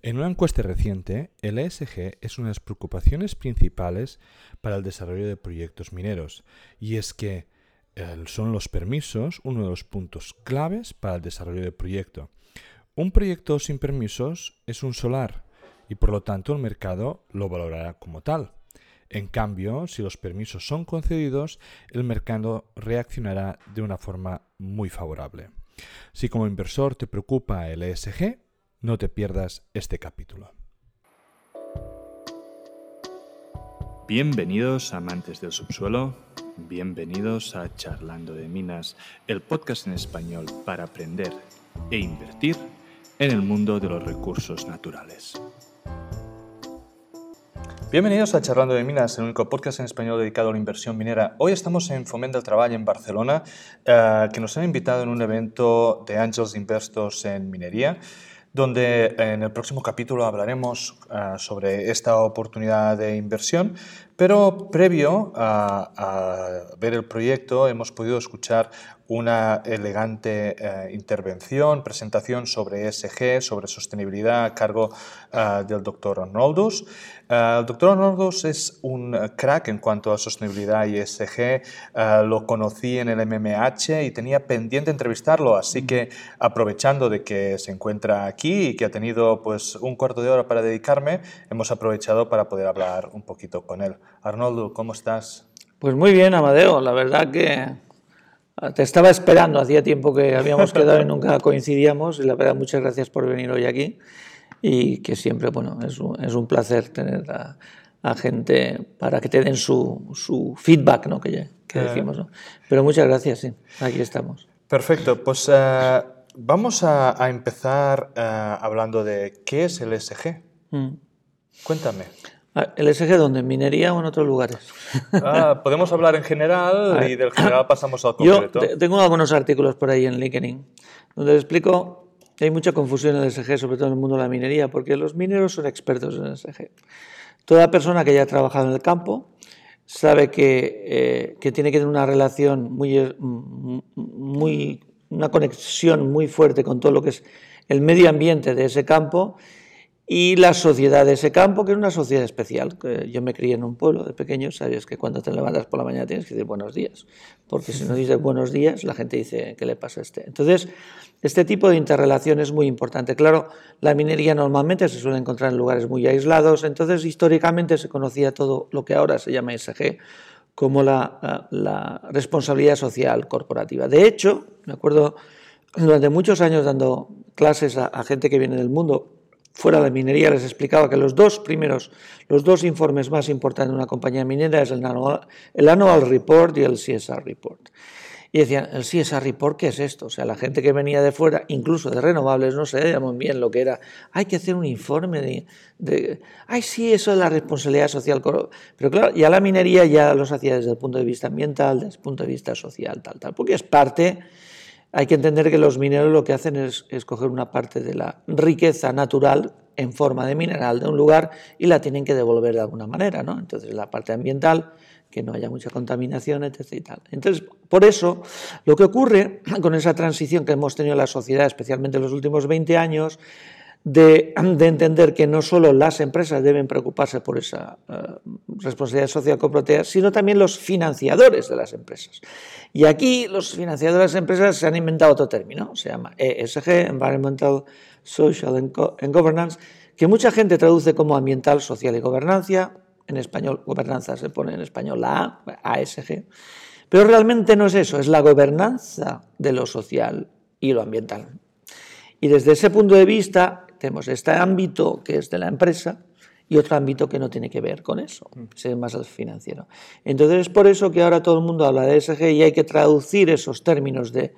En una encuesta reciente, el ESG es una de las preocupaciones principales para el desarrollo de proyectos mineros, y es que son los permisos uno de los puntos claves para el desarrollo del proyecto. Un proyecto sin permisos es un solar y por lo tanto el mercado lo valorará como tal. En cambio, si los permisos son concedidos, el mercado reaccionará de una forma muy favorable. Si como inversor te preocupa el ESG, no te pierdas este capítulo. Bienvenidos amantes del subsuelo, bienvenidos a Charlando de Minas, el podcast en español para aprender e invertir en el mundo de los recursos naturales. Bienvenidos a Charlando de Minas, el único podcast en español dedicado a la inversión minera. Hoy estamos en Fomenta del Trabajo en Barcelona, eh, que nos han invitado en un evento de Angels Investors en minería donde en el próximo capítulo hablaremos eh, sobre esta oportunidad de inversión, pero previo a, ver el proyecto hemos podido escuchar una elegante eh, intervención, presentación sobre ESG, sobre sostenibilidad a cargo eh, del doctor Arnoldus. Eh, el doctor Arnoldus es un crack en cuanto a sostenibilidad y ESG. lo conocí en el MMH y tenía pendiente entrevistarlo, así que aprovechando de que se encuentra aquí y que ha tenido pues un cuarto de hora para dedicarme, hemos aprovechado para poder hablar un poquito con él. Arnoldo, ¿cómo estás? Pues muy bien, Amadeo. La verdad que te estaba esperando, hacía tiempo que habíamos quedado y nunca coincidíamos y la verdad muchas gracias por venir hoy aquí y que siempre, bueno, es un, es un placer tener a, gente para que te den su, su feedback, ¿no? Que, que decimos, ¿no? Pero muchas gracias, sí, aquí estamos. Perfecto, pues uh, vamos a, a empezar uh, hablando de qué es el SG. Mm. Cuéntame. Ah, ¿El SG dónde? ¿En minería o en otros lugares? Ah, podemos hablar en general y del general pasamos al concreto. Yo tengo algunos artículos por ahí en LinkedIn donde explico que hay mucha confusión en el SG, sobre todo en el mundo de la minería, porque los mineros son expertos en el SG. Toda persona que haya trabajado en el campo sabe que, eh, que tiene que tener una relación muy, muy, una conexión muy fuerte con todo lo que es el medio ambiente de ese campo y la sociedad de ese campo, que es una sociedad especial. Yo me crié en un pueblo de pequeño, sabes que cuando te levantas por la mañana tienes que decir buenos días, porque si no dices buenos días, la gente dice, ¿qué le pasa a este? Entonces, este tipo de interrelación es muy importante. Claro, la minería normalmente se suele encontrar en lugares muy aislados, entonces históricamente se conocía todo lo que ahora se llama SG como la, responsabilidad social corporativa. De hecho, me acuerdo durante muchos años dando clases a gente que viene del mundo, fuera de minería les explicaba que los dos primeros, los dos informes más importantes de una compañía minera es el Annual, el annual Report y el CSR Report. Y decían, ¿el CSR Report qué es esto? O sea, la gente que venía de fuera, incluso de renovables, no sabía muy bien lo que era. Hay que hacer un informe de, de, Ay, sí, eso es la responsabilidad social. Pero claro, ya la minería ya los hacía desde el punto de vista ambiental, desde el punto de vista social, tal, tal, porque es parte hay que entender que los mineros lo que hacen es, escoger una parte de la riqueza natural en forma de mineral de un lugar y la tienen que devolver de alguna manera, ¿no? Entonces la parte ambiental, que no haya mucha contaminación, etc. Entonces, por eso, lo que ocurre con esa transición que hemos tenido en la sociedad, especialmente en los últimos 20 años, de, entender que no solo las empresas deben preocuparse por esa eh, responsabilidad social corporativa, sino también los financiadores de las empresas. Y aquí los financiadores de las empresas se han inventado otro término, se llama ESG, Environmental, Social and, Governance, que mucha gente traduce como ambiental, social y gobernanza. En español, gobernanza se pone en español la A, ASG. Pero realmente no es eso, es la gobernanza de lo social y lo ambiental. Y desde ese punto de vista, tenemos este ámbito que es de la empresa y otro ámbito que no tiene que ver con eso, es más el financiero. Entonces es por eso que ahora todo el mundo habla de ESG y hay que traducir esos términos de,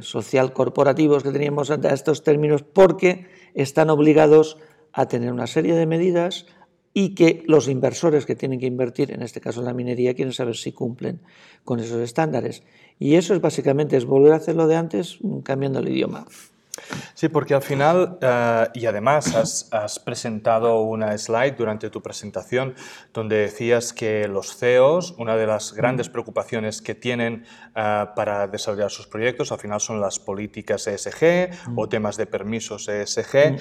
social corporativos que teníamos antes a estos términos porque están obligados a tener una serie de medidas y que los inversores que tienen que invertir, en este caso en la minería, quieren saber si cumplen con esos estándares. Y eso es básicamente es volver a hacer lo de antes cambiando el idioma. Sí, porque al final, eh, y además has, presentado una slide durante tu presentación donde decías que los CEOs, una de las grandes preocupaciones que tienen eh, para desarrollar sus proyectos, al final son las políticas ESG o temas de permisos ESG, eh,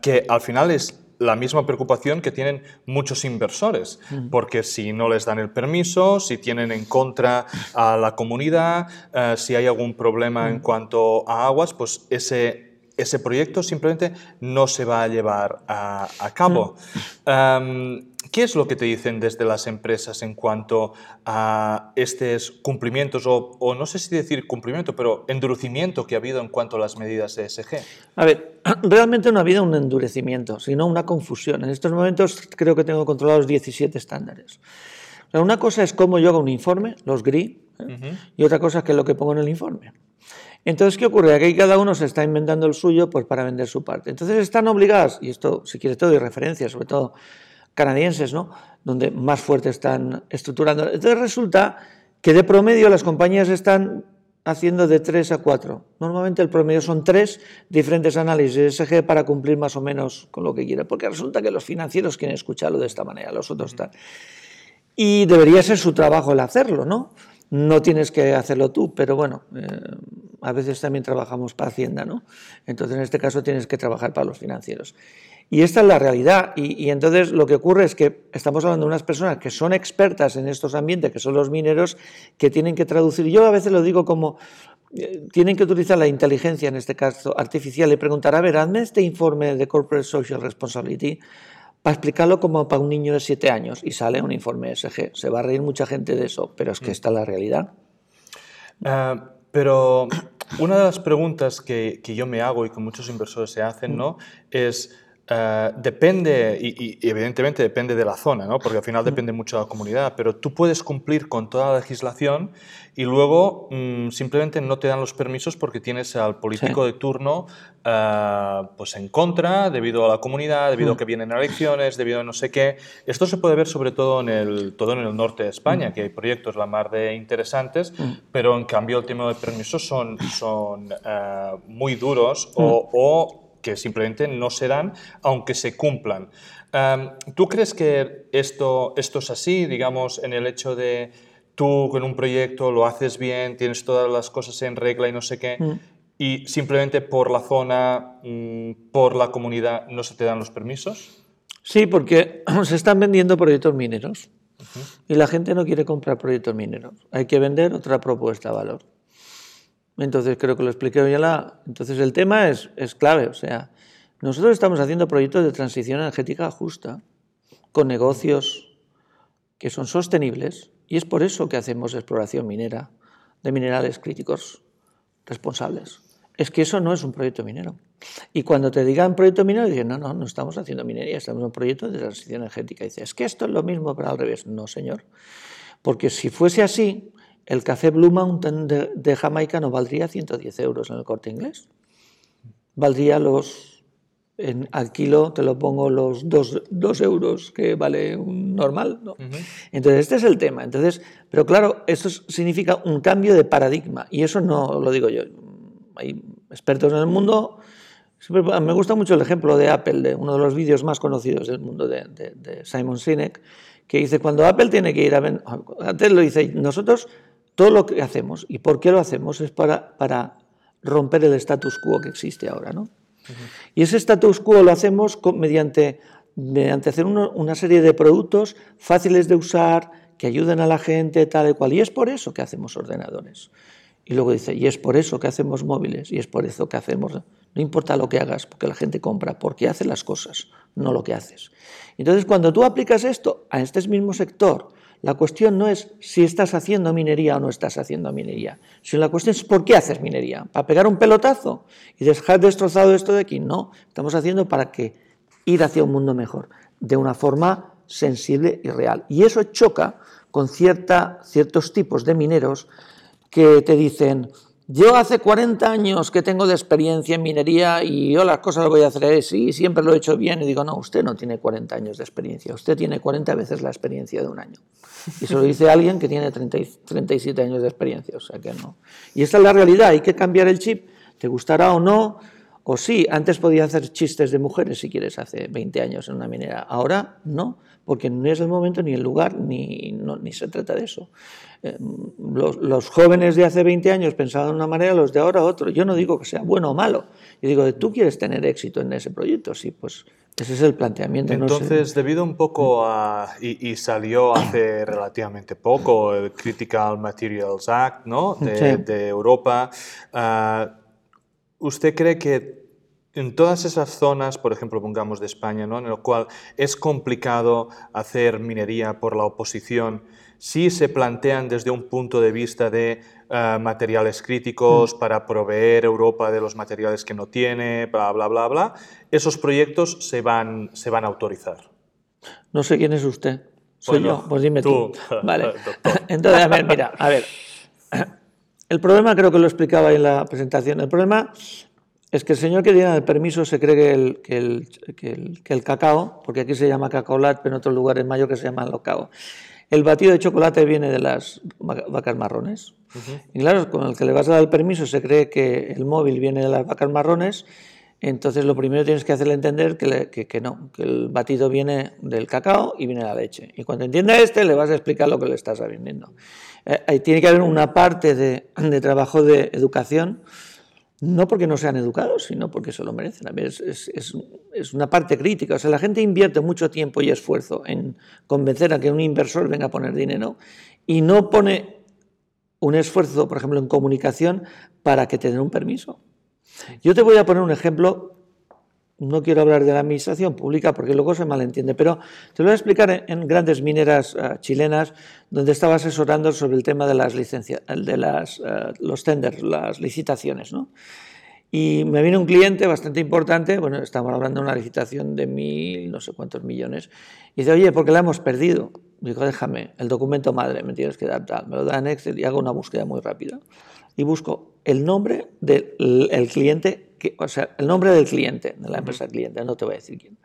que al final es la misma preocupación que tienen muchos inversores, porque si no les dan el permiso, si tienen en contra a la comunidad, eh, si hay algún problema en cuanto a aguas, pues ese, ese proyecto simplemente no se va a llevar a, cabo. ¿Qué es lo que te dicen desde las empresas en cuanto a estos cumplimientos, o, no sé si decir cumplimiento, pero endurecimiento que ha habido en cuanto a las medidas ESG? A ver, realmente no ha habido un endurecimiento, sino una confusión. En estos momentos creo que tengo controlados 17 estándares. una cosa es cómo yo hago un informe, los GRI, ¿eh? y otra cosa es que es lo que pongo en el informe. Entonces, ¿qué ocurre? Aquí cada uno se está inventando el suyo pues, para vender su parte. Entonces están obligados, y esto, si quieres, todo y referencia, sobre todo canadienses, ¿no? donde más fuerte están estructurando. Entonces resulta que de promedio las compañías están haciendo de 3 a 4. Normalmente el promedio son 3 diferentes análisis ESG para cumplir más o menos con lo que quiera, porque resulta que los financieros quieren escucharlo de esta manera, los otros están. Y debería ser su trabajo el hacerlo, ¿no? No tienes que hacerlo tú, pero bueno, eh, a veces también trabajamos para Hacienda, ¿no? Entonces en este caso tienes que trabajar para los financieros. Y esta es la realidad. Y, entonces lo que ocurre es que estamos hablando de unas personas que son expertas en estos ambientes, que son los mineros, que tienen que traducir. Yo a veces lo digo como, eh, tienen que utilizar la inteligencia, en este caso artificial, y preguntar, a ver, hazme este informe de Corporate Social Responsibility para explicarlo como para un niño de siete años. Y sale un informe SG. Se va a reír mucha gente de eso, pero es que mm. esta es la realidad. Ah, pero una de las preguntas que, que, yo me hago y que muchos inversores se hacen, ¿no? Es eh, depende, y, evidentemente depende de la zona, ¿no? porque al final depende mucho de la comunidad, pero tú puedes cumplir con toda la legislación y luego mm, simplemente no te dan los permisos porque tienes al político de turno eh, pues en contra debido a la comunidad, debido a que vienen elecciones, debido a no sé qué. Esto se puede ver sobre todo en el, todo en el norte de España, que hay proyectos la mar de interesantes, pero en cambio el tema de permisos son, son eh, muy duros o que simplemente no se dan aunque se cumplan. ¿Tú crees que esto, esto es así, digamos, en el hecho de tú con un proyecto lo haces bien, tienes todas las cosas en regla y no sé qué, mm. y simplemente por la zona, mm, por la comunidad, no se te dan los permisos? Sí, porque se están vendiendo proyectos mineros y la gente no quiere comprar proyectos mineros. Hay que vender otra propuesta de valor. Entonces creo que lo expliqué hoy la. Entonces el tema es, clave, o sea, nosotros estamos haciendo proyectos de transición energética justa, con negocios que son sostenibles, y es por eso que hacemos exploración minera de minerales críticos responsables. Es que eso no es un proyecto minero. Y cuando te digan proyecto minero, dicen, no, no, no estamos haciendo minería, estamos en un proyecto de transición energética. Y dices, es que esto es lo mismo, pero al revés. No, señor. Porque si fuese así, el café Blue Mountain de, Jamaica no valdría 110 euros en el corte inglés. Valdría los, en, al kilo te lo pongo los 2 euros que vale un normal. ¿no? Entonces, este es el tema. Entonces, pero claro, eso significa un cambio de paradigma. Y eso no lo digo yo. Hay expertos en el mundo. Me gusta mucho el ejemplo de Apple, de uno de los vídeos más conocidos del mundo de, de Simon Sinek, que dice, cuando Apple tiene que ir a... Antes lo dice, nosotros todo lo que hacemos y por qué lo hacemos es para, para romper el status quo que existe ahora. ¿no? Y ese status quo lo hacemos mediante, mediante hacer una serie de productos fáciles de usar, que ayuden a la gente, tal y cual. Y es por eso que hacemos ordenadores. Y luego dice, y es por eso que hacemos móviles, y es por eso que hacemos... No importa lo que hagas, porque la gente compra, porque hace las cosas, no lo que haces. Entonces, cuando tú aplicas esto a este mismo sector, la cuestión no es si estás haciendo minería o no estás haciendo minería, sino la cuestión es por qué haces minería. ¿Para pegar un pelotazo y dejar destrozado esto de aquí? No, estamos haciendo para que ir hacia un mundo mejor, de una forma sensible y real. Y eso choca con cierta, ciertos tipos de mineros que te dicen, yo hace 40 años que tengo de experiencia en minería y yo las cosas las voy a hacer así, siempre lo he hecho bien. Y digo, no, usted no tiene 40 años de experiencia, usted tiene 40 veces la experiencia de un año. Y se lo dice alguien que tiene 30, 37 años de experiencia, o sea que no. Y esta es la realidad, hay que cambiar el chip, te gustará o no, O sí, antes podía hacer chistes de mujeres si quieres, hace 20 años en una minera. Ahora no, porque no es el momento ni el lugar, ni, ni se trata de eso. Eh, los, jóvenes de hace 20 años pensaban de una manera, los de ahora otro. Yo no digo que sea bueno o malo. Yo digo, tú quieres tener éxito en ese proyecto, sí, pues ese es el planteamiento. Entonces, debido un poco a, y, salió hace relativamente poco el Critical Materials Act ¿no? de, Europa, ah, ¿usted cree que en todas esas zonas, por ejemplo, pongamos de España, ¿no? en lo cual es complicado hacer minería por la oposición, si se plantean desde un punto de vista de eh, materiales críticos mm. para proveer Europa de los materiales que no tiene, bla, bla, bla, bla, esos proyectos se van, se van a autorizar. No sé quién es usted. Soy yo. Pues dime tú. Vale. Entonces, a ver, mira, a ver. El problema creo que lo explicaba en la presentación. El problema es que el señor que tiene el permiso se cree que el, que el, que el, que el cacao, porque aquí se llama cacaolat, pero en otros lugares mayo que se llama locao, el batido de chocolate viene de las vacas marrones. Y claro, con el que le vas a dar el permiso se cree que el móvil viene de las vacas marrones, entonces lo primero tienes que hacerle entender que, no, que el batido viene del cacao y viene de la leche. Y cuando entienda este, le vas a explicar lo que le estás vendiendo. Eh, tiene que haber una parte de, de trabajo de educación no porque no sean educados, sino porque se lo merecen. Es, es, es, una parte crítica. O sea, la gente invierte mucho tiempo y esfuerzo en convencer a que un inversor venga a poner dinero y no pone un esfuerzo, por ejemplo, en comunicación para que te den un permiso. Yo te voy a poner un ejemplo no quiero hablar de la administración pública porque luego se malentiende, pero te lo voy a explicar en, grandes mineras eh, chilenas donde estaba asesorando sobre el tema de las licencias, de eh, los tenders, las licitaciones, ¿no? Y me vino un cliente bastante importante, bueno, estamos hablando de una licitación de mil, no sé cuántos millones, y dice, oye, ¿por qué la hemos perdido? Digo, déjame, el documento madre me tienes que dar tal, me lo da en Excel y hago una búsqueda muy rápida. Y busco el nombre del cliente o sea, el nombre del cliente, de la empresa cliente, no te voy a decir quién.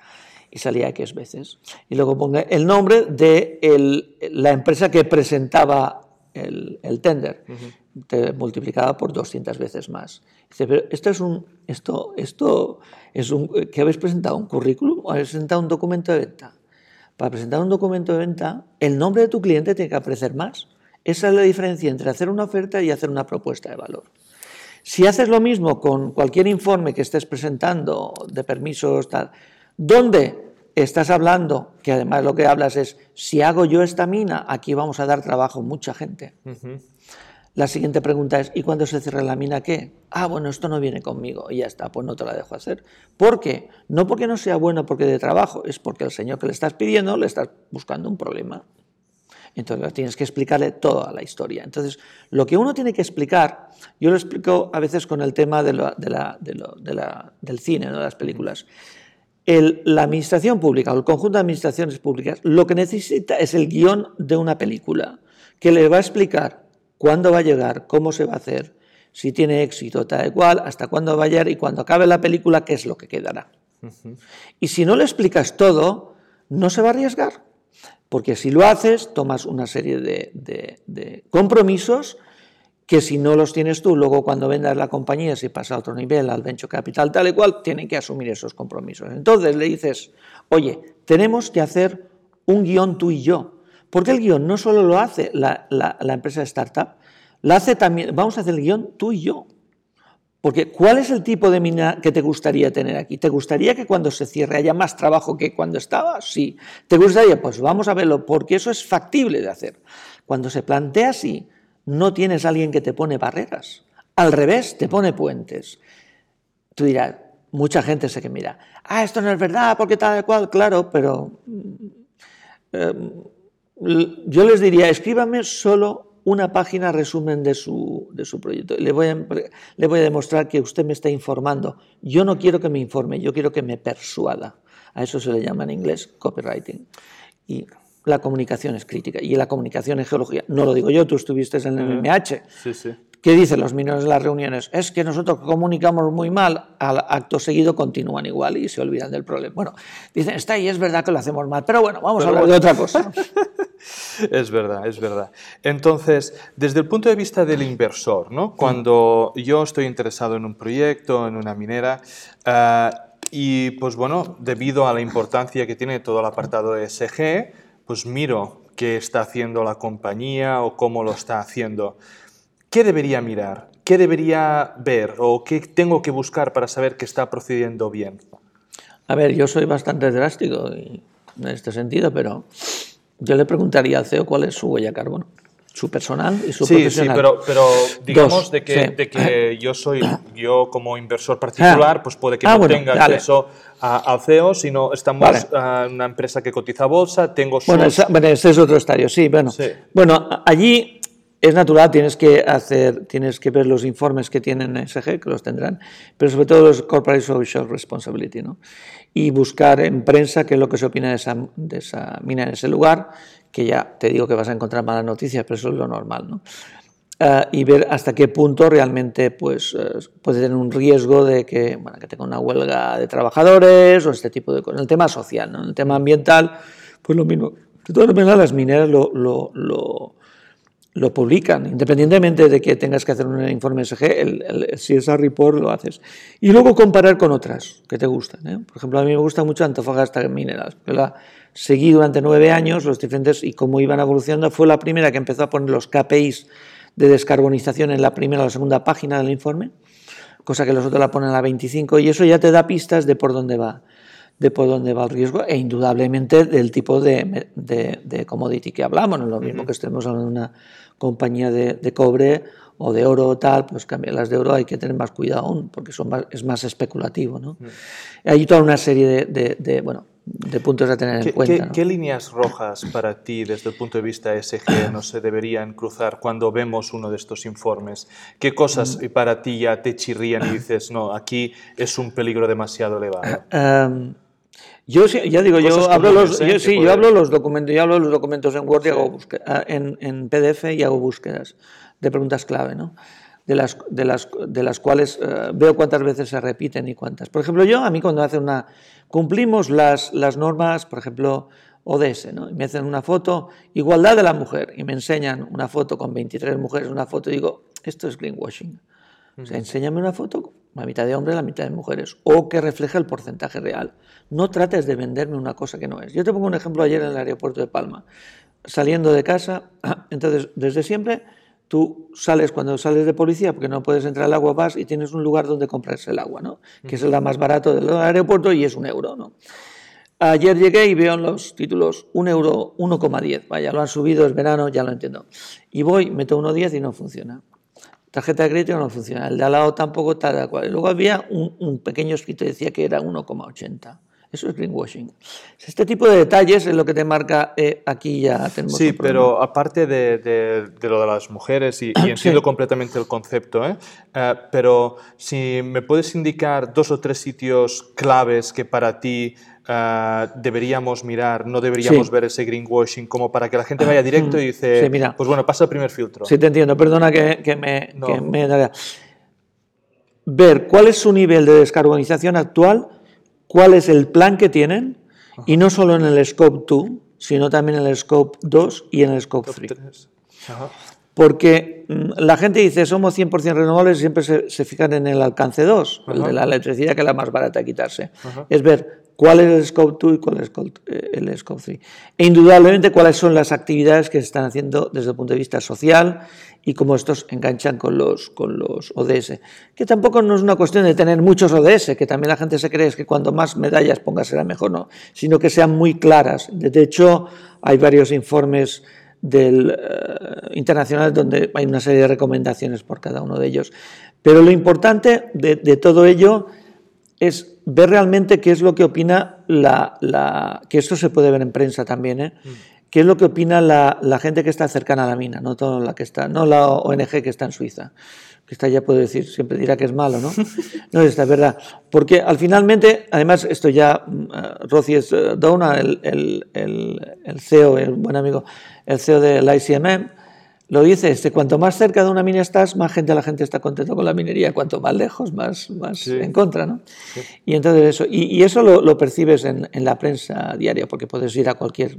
Y salía X veces. Y luego ponga el nombre de la empresa que presentaba el, tender. Te multiplicaba por 200 veces más. Dice, pero esto es un, esto, esto es un, ¿que habéis presentado? ¿Un currículum o habéis presentado un documento de venta? Para presentar un documento de venta, el nombre de tu cliente tiene que aparecer más. Esa es la diferencia entre hacer una oferta y hacer una propuesta de valor. Si haces lo mismo con cualquier informe que estés presentando de permisos, tal, donde estás hablando, que además lo que hablas es, si hago yo esta mina, aquí vamos a dar trabajo a mucha gente. La siguiente pregunta es, ¿y cuando se cierra la mina qué? Ah, bueno, esto no viene conmigo y ya está, pues no te la dejo hacer. ¿Por qué? No porque no sea bueno porque de trabajo, es porque el señor que le estás pidiendo le estás buscando un problema. Entonces tienes que explicarle toda la historia. Entonces, lo que uno tiene que explicar, yo lo explico a veces con el tema de del cine, de las películas. la administración pública o el conjunto de administraciones públicas lo que necesita es el guion de una película que le va a explicar cuándo va a llegar, cómo se va a hacer, si tiene éxito, tal cual, hasta cuándo va a llegar y cuando acabe la película, qué es lo que quedará. Y si no le explicas todo, no se va a arriesgar. Porque si lo haces, tomas una serie de, compromisos que si no los tienes tú, luego cuando vendas la compañía, si pasa a otro nivel, al venture capital, tal y cual, tienen que asumir esos compromisos. Entonces le dices, oye, tenemos que hacer un guion tú y yo. Porque el guion no solo lo hace la, la empresa de startup, la hace también, vamos a hacer el guion tú y yo. Porque ¿cuál es el tipo de mina que te gustaría tener aquí? ¿Te gustaría que cuando se cierre haya más trabajo que cuando estaba? Sí. ¿Te gustaría? Pues vamos a verlo, porque eso es factible de hacer. Cuando se plantea así, no tienes a alguien que te pone barreras. Al revés, te pone puentes. Tú dirás, mucha gente sé que mira, ah, esto no es verdad, porque tal cual, claro, pero mm, em, yo les diría, escríbame solo una página resumen de su, de su proyecto. Le voy, a, le voy a demostrar que usted me está informando. Yo no quiero que me informe, yo quiero que me persuada. A eso se le llama en inglés copywriting. Y la comunicación es crítica. Y la comunicación en geología, no lo digo yo, tú estuviste en el MMH. Sí, sí. ¿Qué dicen los mineros en las reuniones? Es que nosotros comunicamos muy mal, al acto seguido continúan igual y se olvidan del problema. Bueno, dicen, está ahí, es verdad que lo hacemos mal, pero bueno, vamos a hablar de otra cosa. Es verdad, es verdad. Entonces, desde el punto de vista del inversor, ¿no? cuando yo estoy interesado en un proyecto, en una minera, eh, y pues bueno, debido a la importancia que tiene todo el apartado de SG, pues miro qué está haciendo la compañía o cómo lo está haciendo. ¿Qué debería mirar? ¿Qué debería ver o qué tengo que buscar para saber que está procediendo bien? A ver, yo soy bastante drástico en este sentido, pero yo le preguntaría al CEO cuál es su huella carbono, su personal y su sí, profesional. Sí, pero, pero digamos de que, de que yo soy, yo como inversor particular, pues puede que Ah, no bueno, tenga dale. acceso a- al CEO, sino estamos Vale. a una empresa que cotiza bolsa, tengo sus... Bueno, esa- bueno, ese es otro estadio, sí, bueno. Sí. Bueno, allí es natural, tienes que hacer, tienes que ver los informes que tienen SG, que los tendrán, pero sobre todo los Corporate Social Responsibility, ¿no? Y buscar en prensa qué es lo que se opina de esa, de esa mina en ese lugar, que ya te digo que vas a encontrar malas noticias, pero eso es lo normal, ¿no? Ah, y ver hasta qué punto realmente pues, eh, puede tener un riesgo de que, bueno, que tenga una huelga de trabajadores o este tipo de cosas. En el tema social, ¿no? en el tema ambiental, pues lo mismo. De todas maneras, las mineras lo, lo, lo, lo publican, independientemente de que tengas que hacer un informe SG, el, el, el CSR report lo haces. Y luego comparar con otras que te gustan. ¿eh? Por ejemplo, a mí me gusta mucho Antofagasta Minerals. Yo la seguí durante nueve años, los diferentes, y cómo iban evolucionando. Fue la primera que empezó a poner los KPIs de descarbonización en la primera o la segunda página del informe, cosa que los otros la ponen a la 25, y eso ya te da pistas de por dónde va de por dónde va el riesgo e indudablemente del tipo de, de, de commodity que hablamos. No es lo mismo uh -huh. que estemos hablando de una compañía de, de, cobre o de oro o tal, pues cambiar las de oro hay que tener más cuidado aún, porque son más, es más especulativo. ¿no? -huh. Hay toda una serie de, de bueno, de puntos a tener ¿Qué, en cuenta. ¿qué, ¿no? ¿Qué líneas rojas para ti desde el punto de vista SG no se deberían cruzar cuando vemos uno de estos informes? ¿Qué cosas Mm. para ti ya te chirrían y dices, no, aquí es un peligro demasiado elevado? Um, yo sí- ya digo, yo hablo los, ¿eh? yo sí, yo hablo los documentos, yo hablo los documentos en Word y hago ah, en, en PDF y hago búsquedas de preguntas clave, ¿no? De las, de las, de las cuales eh, veo cuántas veces se repiten y cuántas. Por ejemplo, yo, a mí cuando hacen una... Cumplimos las, las normas, por ejemplo, ODS, ¿no? Y me hacen una foto, igualdad de la mujer, y me enseñan una foto con 23 mujeres, una foto, y digo, esto es greenwashing. O sea, enséñame una foto, la mitad de hombres, la mitad de mujeres, o que refleje el porcentaje real. No trates de venderme una cosa que no es. Yo te pongo un ejemplo ayer en el aeropuerto de Palma. Saliendo de casa, entonces, desde siempre, tú sales cuando sales de policía, porque no puedes entrar al agua, vas y tienes un lugar donde comprarse el agua, ¿no? Que es el más barato del aeropuerto y es un euro, ¿no? Ayer llegué y veo en los títulos 1 euro 1,10. Vaya, lo han subido, es verano, ya lo entiendo. Y voy, meto 1,10 y no funciona. Tarjeta de crédito no funciona. El de al lado tampoco, tal, cual. Luego había un, un pequeño escrito que decía que era 1,80. Eso es greenwashing. Este tipo de detalles es lo que te marca, eh, aquí ya tenemos Sí, pero aparte de, de- de lo de las mujeres, y, y entiendo Sí. completamente el concepto, ¿eh? Eh, pero si me puedes indicar dos o tres sitios claves que para ti eh, deberíamos mirar, no deberíamos Sí. ver ese greenwashing, como para que la gente vaya directo y dice, Sí, mira. pues bueno, pasa el primer filtro. Sí, te entiendo. Perdona que, que me, No. que me daría. Ver cuál es su nivel de descarbonización actual, cuál es el plan que tienen, y no solo en el Scope 2, sino también en el Scope 2 y en el Scope 3. Tres. Ajá. Porque mm, la gente dice somos 100% renovables y siempre se, se fijan en el alcance 2, el de la electricidad, que es la más barata de quitarse. Ajá. Es ver cuál es el Scope 2 y cuál es el Scope, eh, el Scope 3. E indudablemente cuáles son las actividades que se están haciendo desde el punto de vista social y cómo estos enganchan con los, con los ODS. Que tampoco no es una cuestión de tener muchos ODS, que también la gente se cree es que cuanto más medallas pongas será mejor, no, sino que sean muy claras. De hecho, hay varios informes del, eh, internacionales donde hay una serie de recomendaciones por cada uno de ellos. Pero lo importante de, de todo ello es ver realmente qué es lo que opina la, la- que esto se puede ver en prensa también, ¿eh? qué es lo que opina la, la gente que está cercana a la mina, no toda la que está, no la ONG que está en Suiza, que está ya puedo decir, siempre dirá que es malo, ¿no? No, esta es verdad, porque al finalmente, además esto ya, mm, eh, Rossi es eh, Downa, el, el, el, el CEO, el buen amigo, el CEO del ICMM, lo dice, este, cuanto más cerca de una mina estás, más gente la gente está contenta con la minería, cuanto más lejos, más, más Sí. en contra, ¿no? Y entonces eso, y, y eso lo, lo percibes en, en la prensa diaria, porque puedes ir a cualquier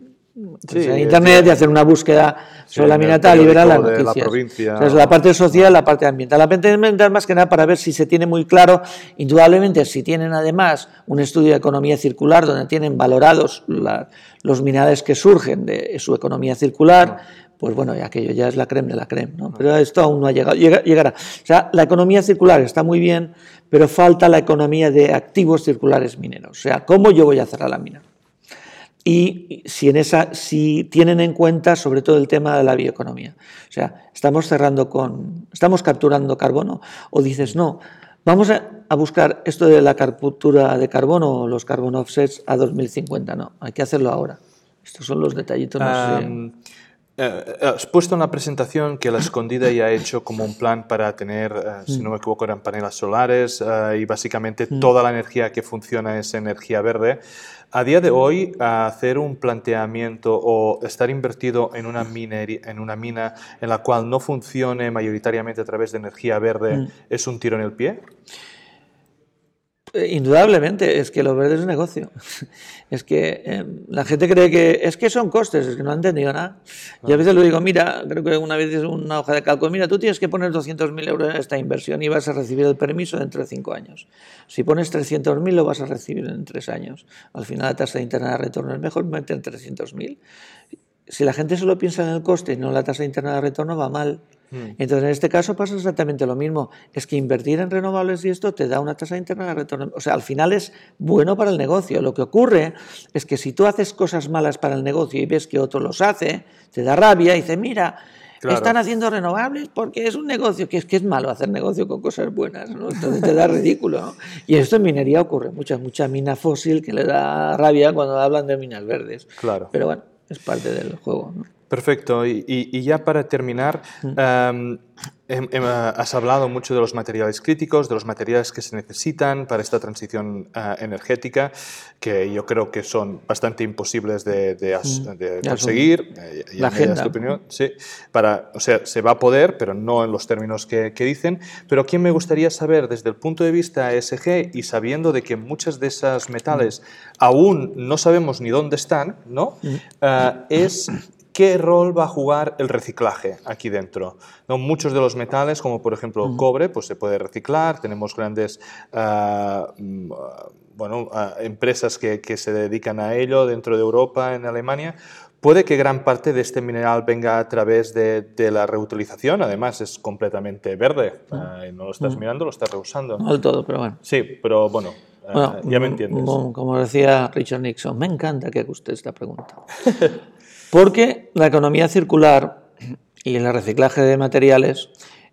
Sí, en Internet, de hacer una búsqueda sobre la mina tal y verá las noticias. La, provincia, parte social, la parte ambiental. La parte ambiental más que nada para ver si se tiene muy claro, indudablemente, si tienen además un estudio de economía circular donde tienen valorados los minerales que surgen de su economía circular, pues bueno, aquello ya es la creme de la creme, ¿no? Pero esto aún no ha llegado, llegará. O sea, la economía circular está muy bien, pero falta la economía de activos circulares mineros. O sea, ¿cómo yo voy a cerrar la mina? Y si, en esa, si tienen en cuenta sobre todo el tema de la bioeconomía. O sea, estamos cerrando con, estamos capturando carbono o dices, no, vamos a, buscar esto de la captura de carbono o los carbon offsets a 2050, no, hay que hacerlo ahora. Estos son los detallitos. No eh, has puesto en la presentación que la escondida ya ha hecho como un plan para tener, eh, si no me equivoco, eran paneles solares eh, y básicamente toda la energía que funciona es energía verde. A día de hoy, hacer un planteamiento o estar invertido en una, en una mina en la cual no funcione mayoritariamente a través de energía verde es un tiro en el pie. Eh, indudablemente, es que lo verde es negocio. Es que em, la gente cree que es que son costes, es que no han entendido nada. Y a veces lo digo, mira, creo que una vez una hoja de cálculo, mira, tú tienes que poner 200.000 euros en esta inversión y vas a recibir el permiso dentro de cinco años. Si pones 300.000 lo vas a recibir en tres años. Al final la tasa interna de retorno es mejor meter 300.000. Si la gente solo piensa en el coste y no en la tasa interna de retorno, va mal. Mm. Entonces, en este caso pasa exactamente lo mismo. Es que invertir en renovables y esto te da una tasa interna de retorno. O sea, al final es bueno para el negocio. Lo que ocurre es que si tú haces cosas malas para el negocio y ves que otro los hace, te da rabia y dices, mira, están haciendo renovables porque es un negocio, que es que es malo hacer negocio con cosas buenas, Entonces te da ridículo, Y esto en minería ocurre, mucha, mucha mina fósil que le da rabia cuando hablan de minas verdes. Claro. Pero bueno, es parte del juego, ¿no? Perfecto. Y, ya para terminar, em, em, has hablado mucho de los materiales críticos, de los materiales que se necesitan para esta transición eh, energética, que yo creo que son bastante imposibles de, conseguir. Eh, La agenda. Tu opinión? Sí. Para, o sea, se va a poder, pero no en los términos que, dicen. Pero aquí me gustaría saber, desde el punto de vista ESG y sabiendo de que muchas de esas metales aún no sabemos ni dónde están, ¿no? Eh, es ¿Qué rol va a jugar el reciclaje aquí dentro? ¿No? Muchos de los metales, como por ejemplo el cobre, pues se puede reciclar. Tenemos grandes mm, bueno, ah, empresas que, que, se dedican a ello dentro de Europa, en Alemania. Puede que gran parte de este mineral venga a través de, de la reutilización. Además, es completamente verde. Ah, no lo estás mirando, lo estás reusando. No del todo, pero bueno. Sí, pero bueno, ya me entiendes. Como decía Richard Nixon, me encanta que haga usted esta pregunta. Porque la economía circular y el reciclaje de materiales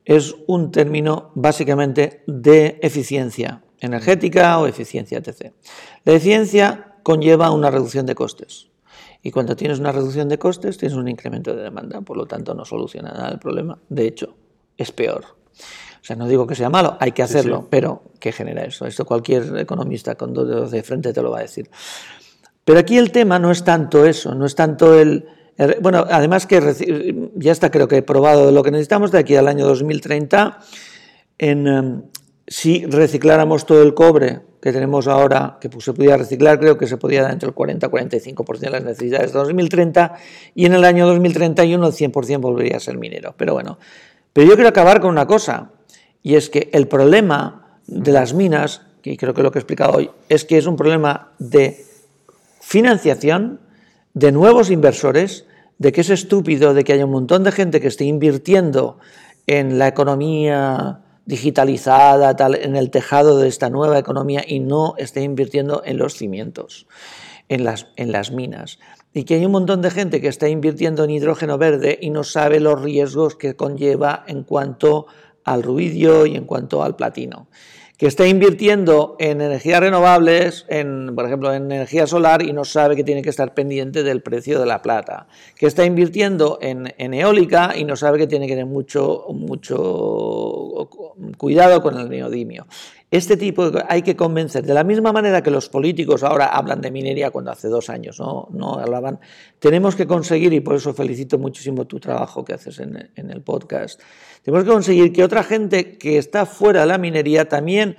es un término básicamente de eficiencia energética o eficiencia etc. La eficiencia conlleva una reducción de costes. Y cuando tienes una reducción de costes, tienes un incremento de demanda. Por lo tanto, no soluciona nada el problema. De hecho, es peor. O sea, no digo que sea malo, hay que hacerlo, pero ¿qué genera eso? Esto cualquier economista con dos dedos de frente te lo va a decir. Pero aquí el tema no es tanto eso, no es tanto el... bueno, además que ya está creo que he probado lo que necesitamos de aquí al año 2030, en, em, si recicláramos todo el cobre que tenemos ahora, que se podía reciclar, creo que se podía dar entre el 40-45% de las necesidades de 2030, y en el año 2031 el 100% volvería a ser minero. Pero bueno, pero yo quiero acabar con una cosa, y es que el problema de las minas, que creo que lo que he explicado hoy, es que es un problema de financiación de nuevos inversores, de que es estúpido de que haya un montón de gente que esté invirtiendo en la economía digitalizada, tal, en el tejado de esta nueva economía y no esté invirtiendo en los cimientos, en las, en las minas. Y que hay un montón de gente que está invirtiendo en hidrógeno verde y no sabe los riesgos que conlleva en cuanto al ruidio y en cuanto al platino que está invirtiendo en energías renovables, en, por ejemplo, en energía solar y no sabe que tiene que estar pendiente del precio de la plata, que está invirtiendo en, eólica y no sabe que tiene que tener mucho, mucho cuidado con el neodimio. Este tipo hay que convencer, de la misma manera que los políticos ahora hablan de minería cuando hace dos años no, no hablaban, tenemos que conseguir, y por eso felicito muchísimo tu trabajo que haces en, en el podcast, tenemos que conseguir que otra gente que está fuera de la minería también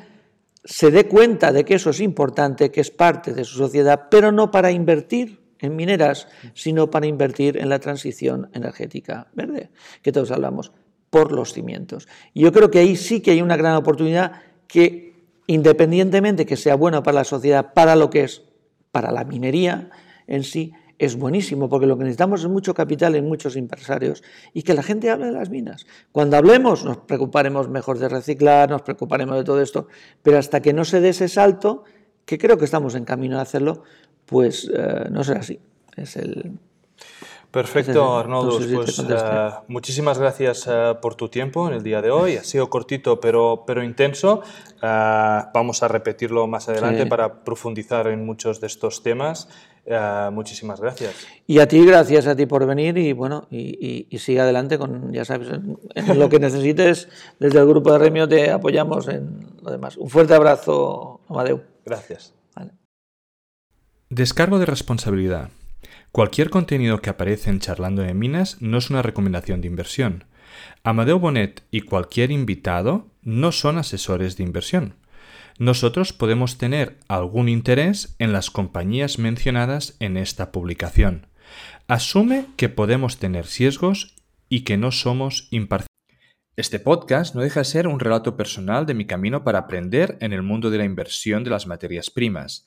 se dé cuenta de que eso es importante, que es parte de su sociedad, pero no para invertir en mineras, sino para invertir en la transición energética verde, que todos hablamos, por los cimientos. Y yo creo que ahí sí que hay una gran oportunidad que, independientemente que sea bueno para la sociedad, para lo que es, para la minería en sí, es buenísimo, porque lo que necesitamos es mucho capital en muchos empresarios y que la gente hable de las minas. Cuando hablemos nos preocuparemos mejor de reciclar, nos preocuparemos de todo esto, pero hasta que no se dé ese salto, que creo que estamos en camino de hacerlo, pues eh, no será así. Es el, Perfecto, Arnoldo. pues eh, muchísimas gracias eh, por tu tiempo en el día de hoy. Ha sido cortito pero, pero intenso. vamos a repetirlo más adelante para profundizar en muchos de estos temas. muchísimas gracias. Y a ti, gracias a ti por venir y bueno, y, sigue adelante con, ya sabes, en, lo que necesites. Desde el grupo de Remio te apoyamos en lo demás. Un fuerte abrazo, Amadeu. Gracias. Descargo de responsabilidad. Cualquier contenido que aparece en Charlando de Minas no es una recomendación de inversión. Amadeo Bonet y cualquier invitado no son asesores de inversión. Nosotros podemos tener algún interés en las compañías mencionadas en esta publicación. Asume que podemos tener sesgos y que no somos imparciales. Este podcast no deja de ser un relato personal de mi camino para aprender en el mundo de la inversión de las materias primas.